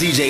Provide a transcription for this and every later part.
DJ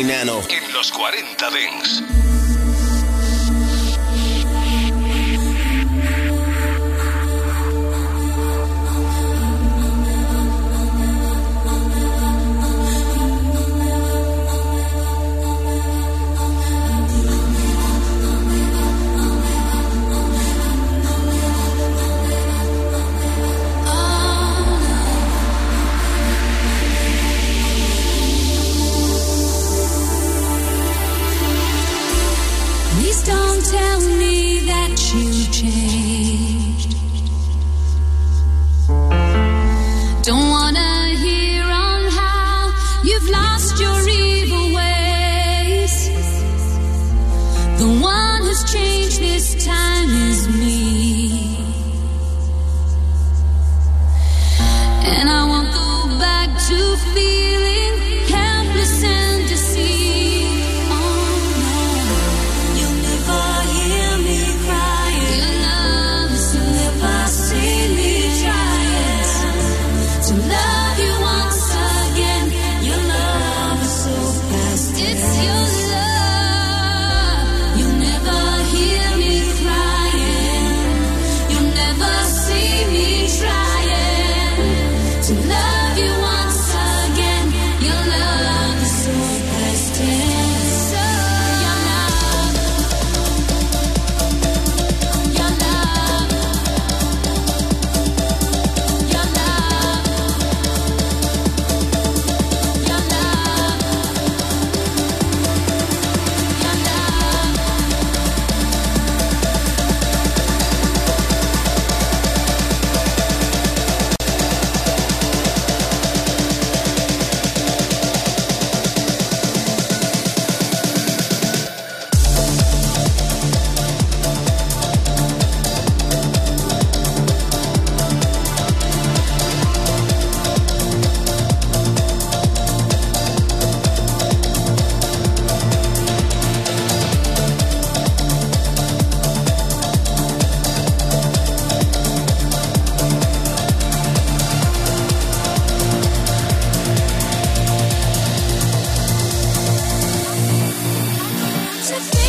Cause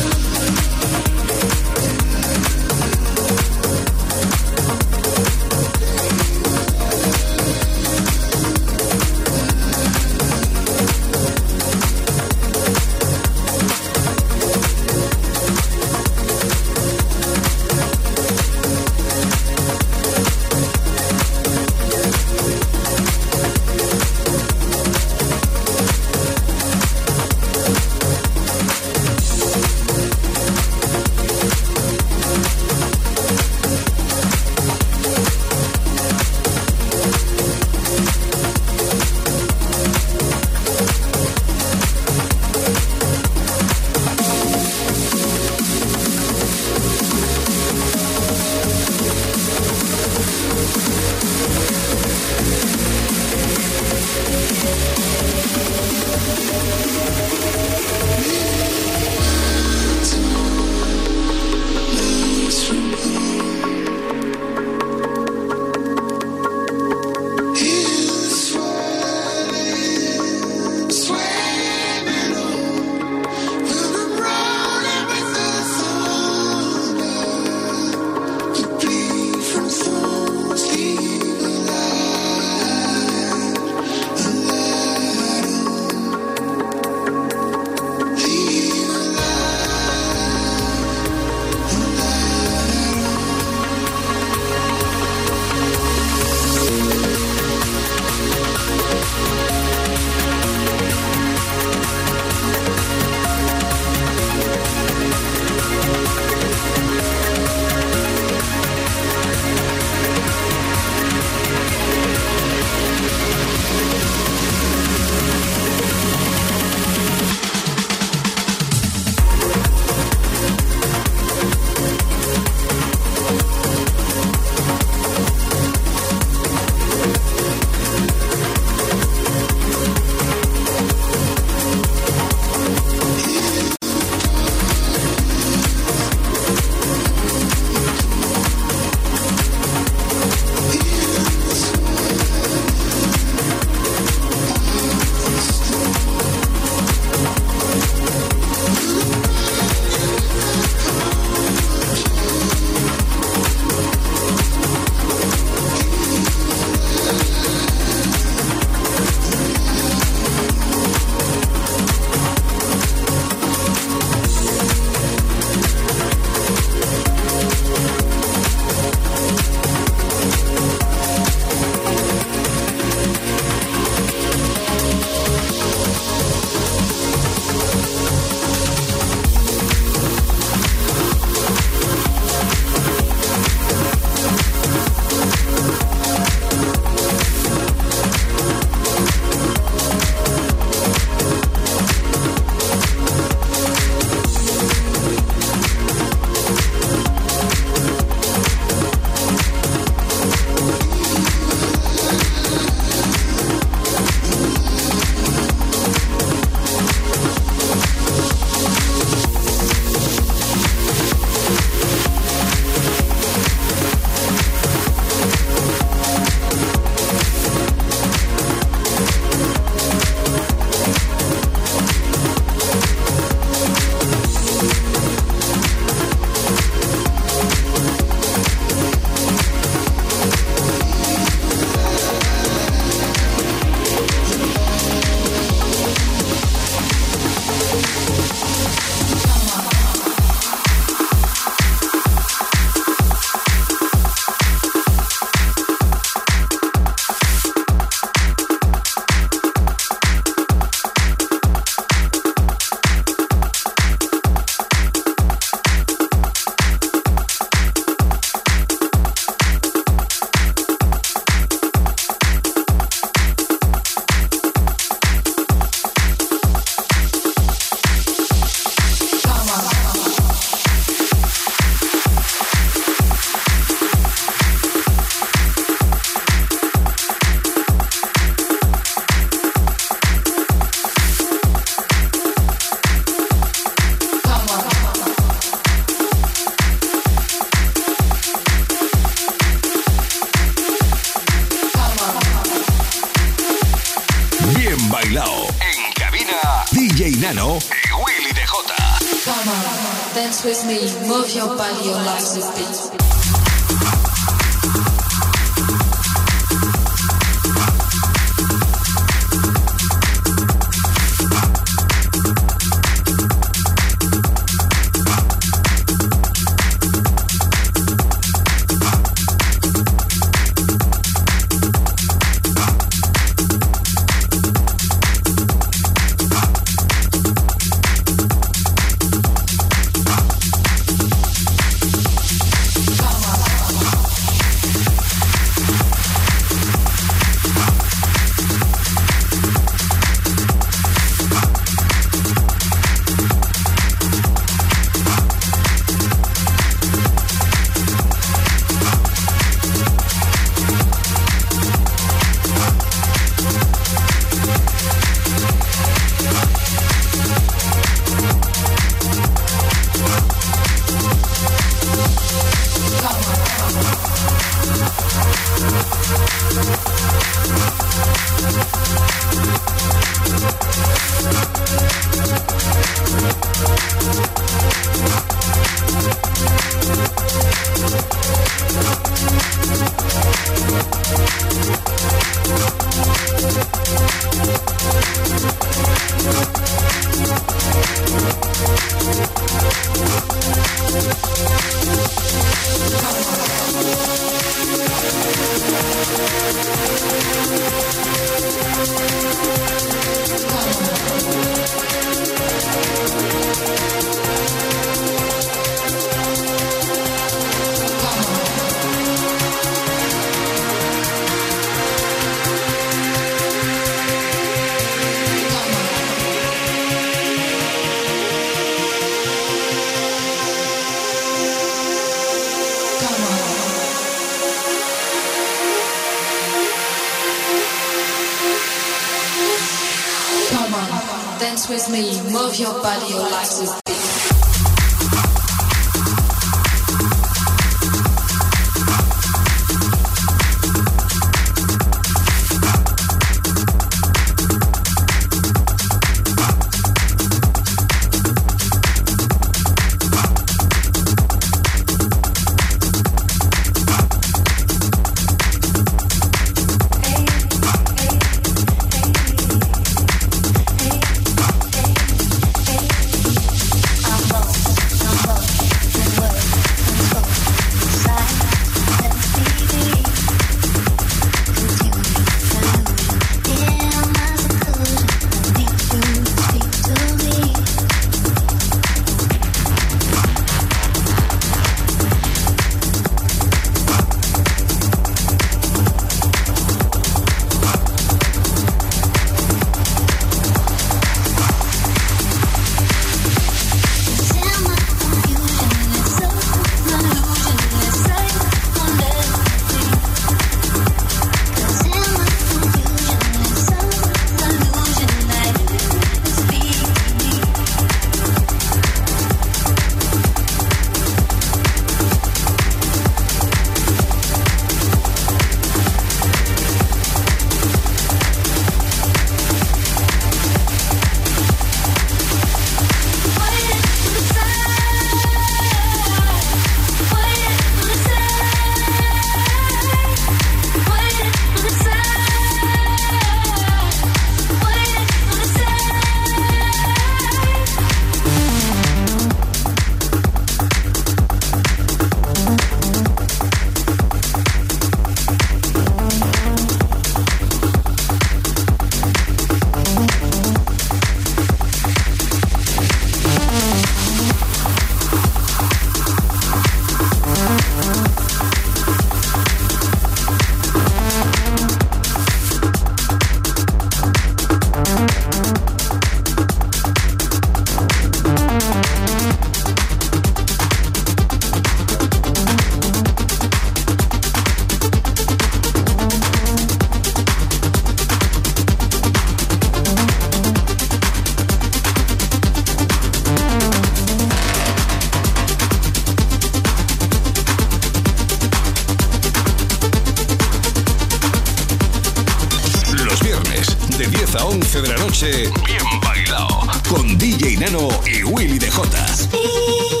bien bailado, con DJ Nano y Willy DJ. How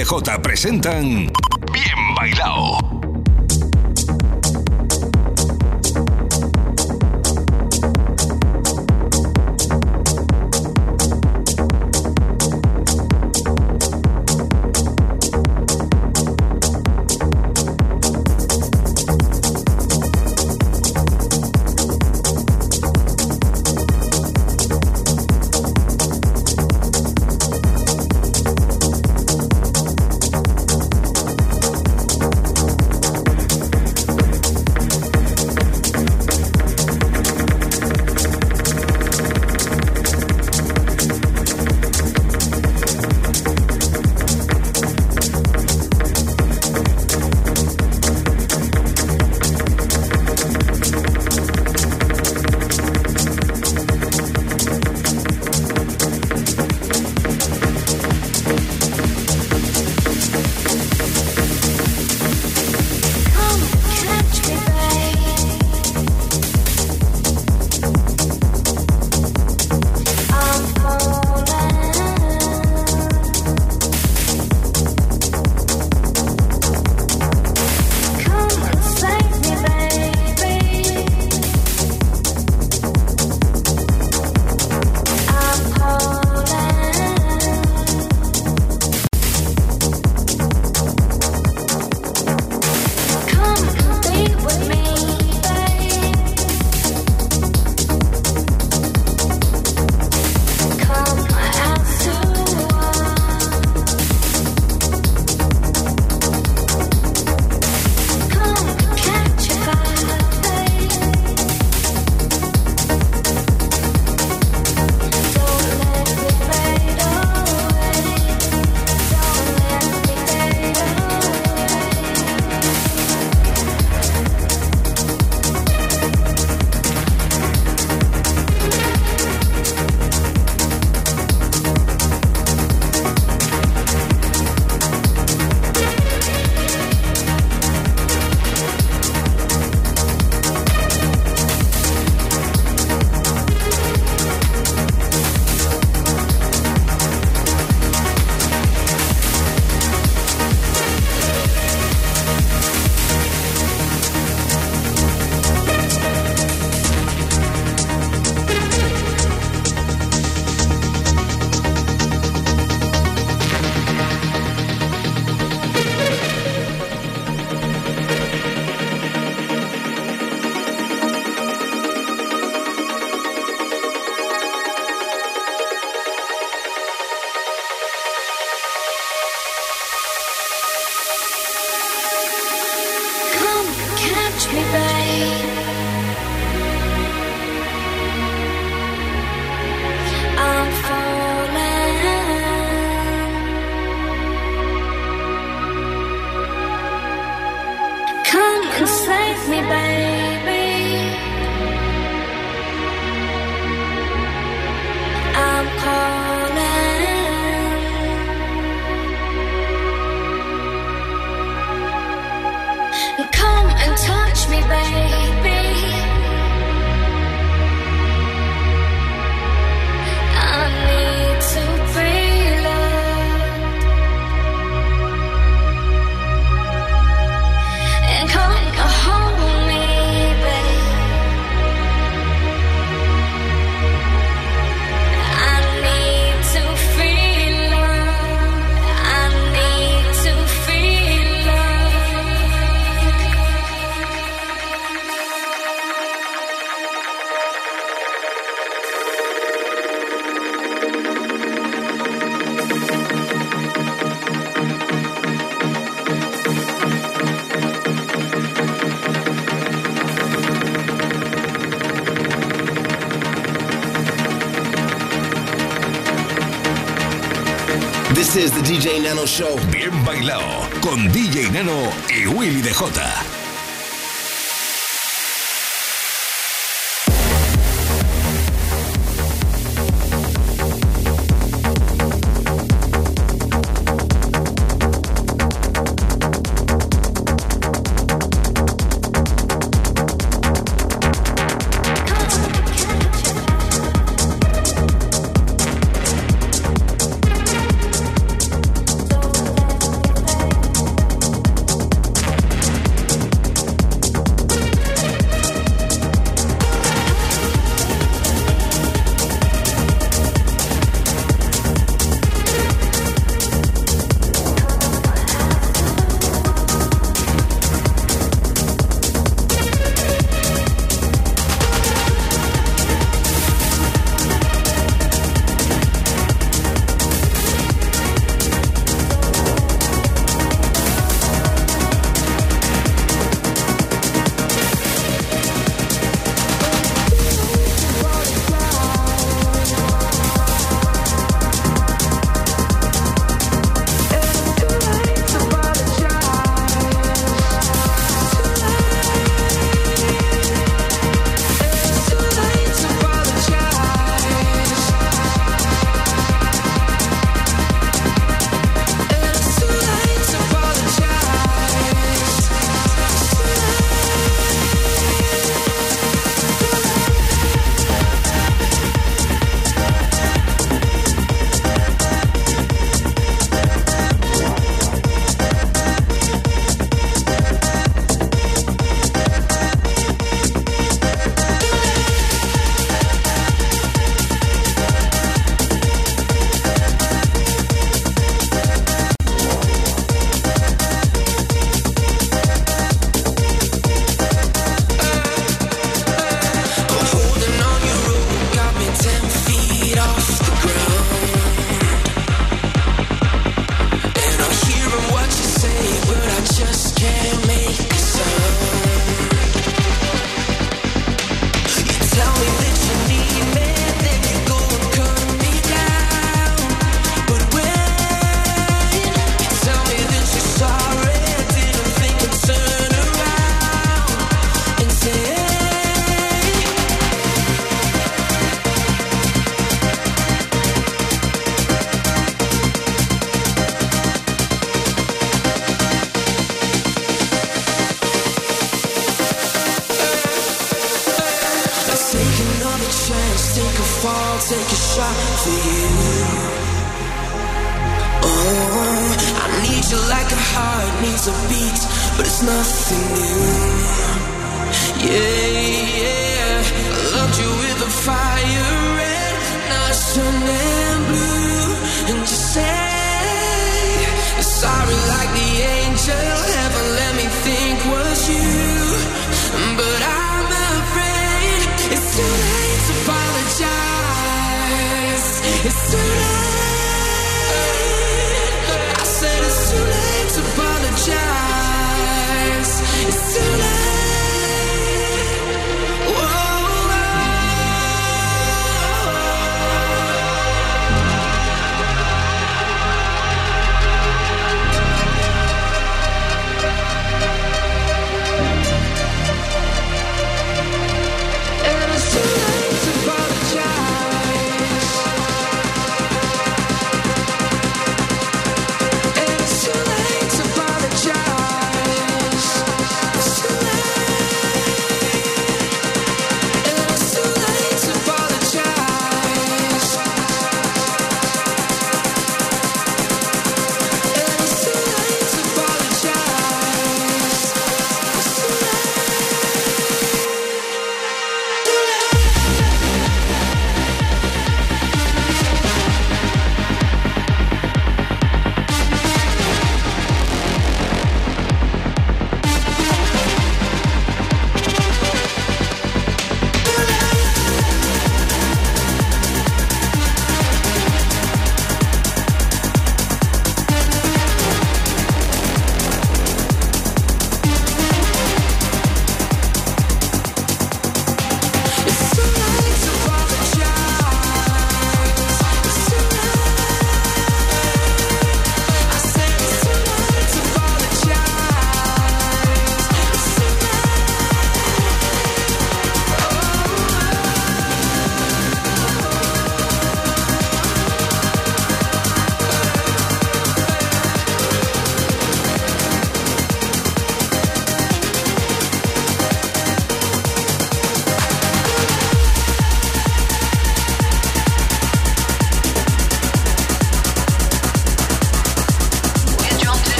DJ presentan DJ Nano Show. Bien bailado con DJ Nano y Willy DJ.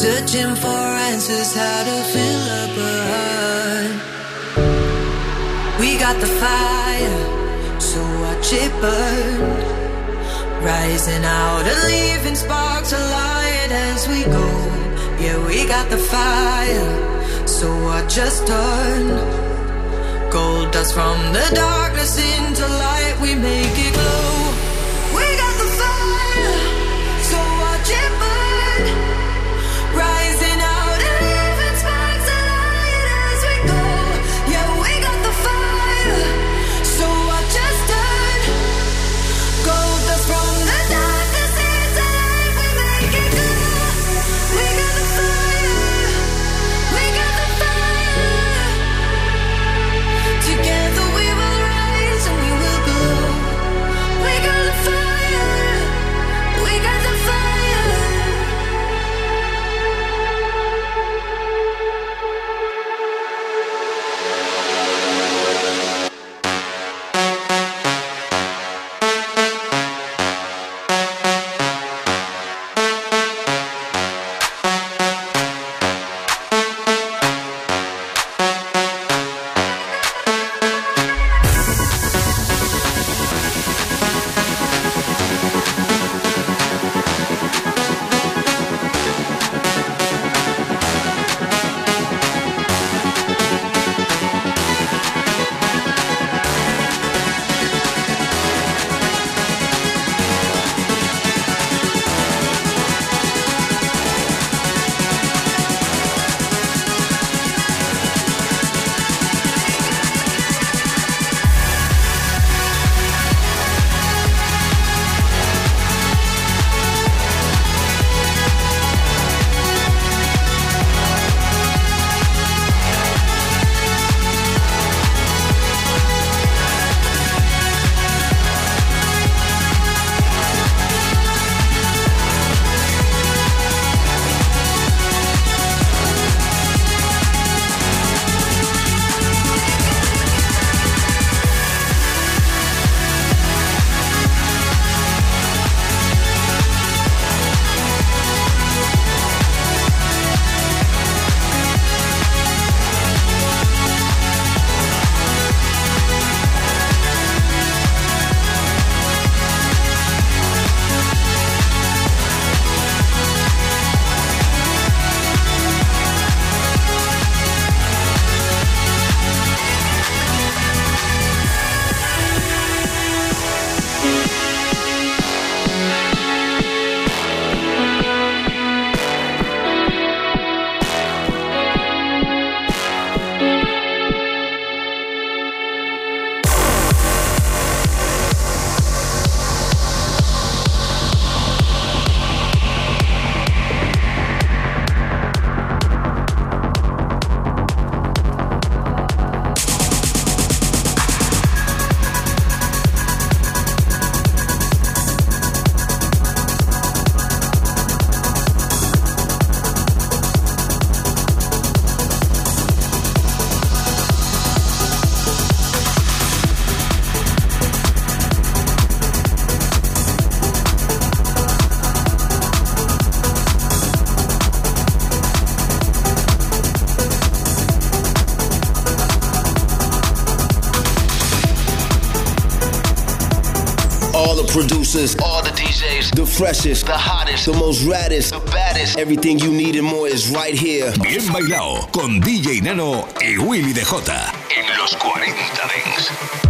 Searching for answers how to fill up a heart. We got the fire, so watch it burn. Rising out and leaving sparks of light as we go. Yeah, we got the fire, so watch us turn. Gold dust from the darkness into light, we make it glow. Producers, all the DJs, the freshest, the hottest, the most raddest, the baddest. Everything you need and more is right here. Bien bailao con DJ Nano y Willy DJ en los 40 Dance.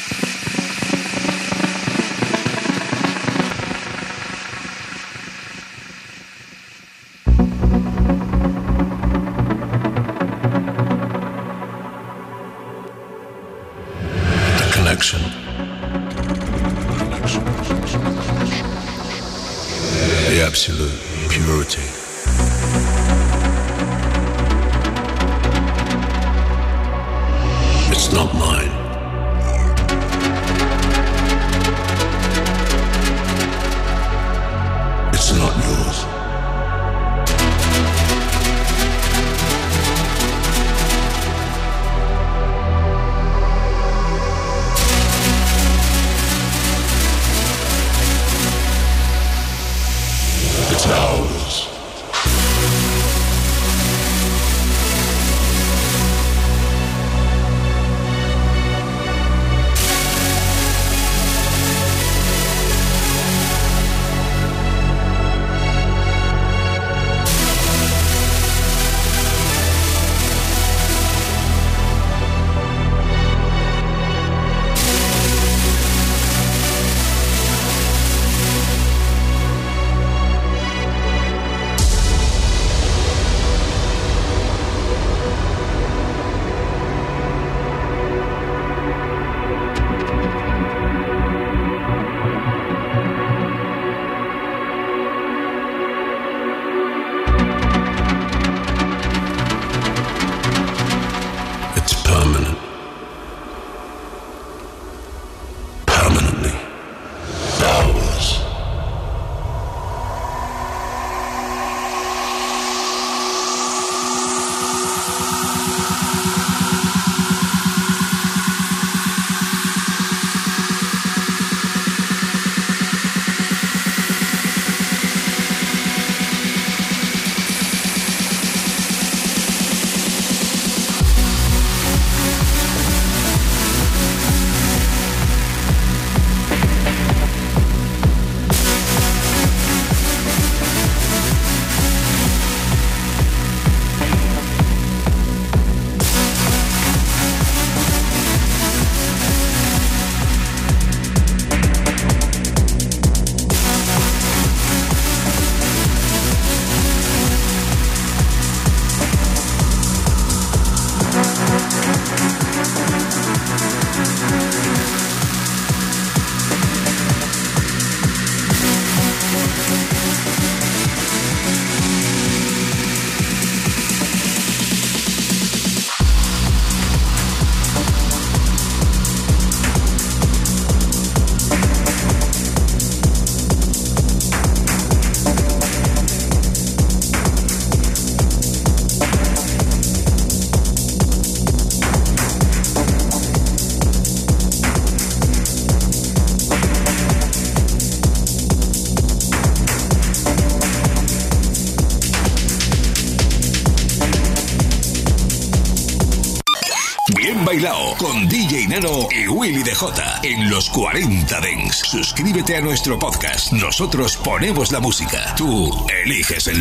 En los 40 Dents. Suscríbete a nuestro podcast. Nosotros ponemos la música. Tú eliges el.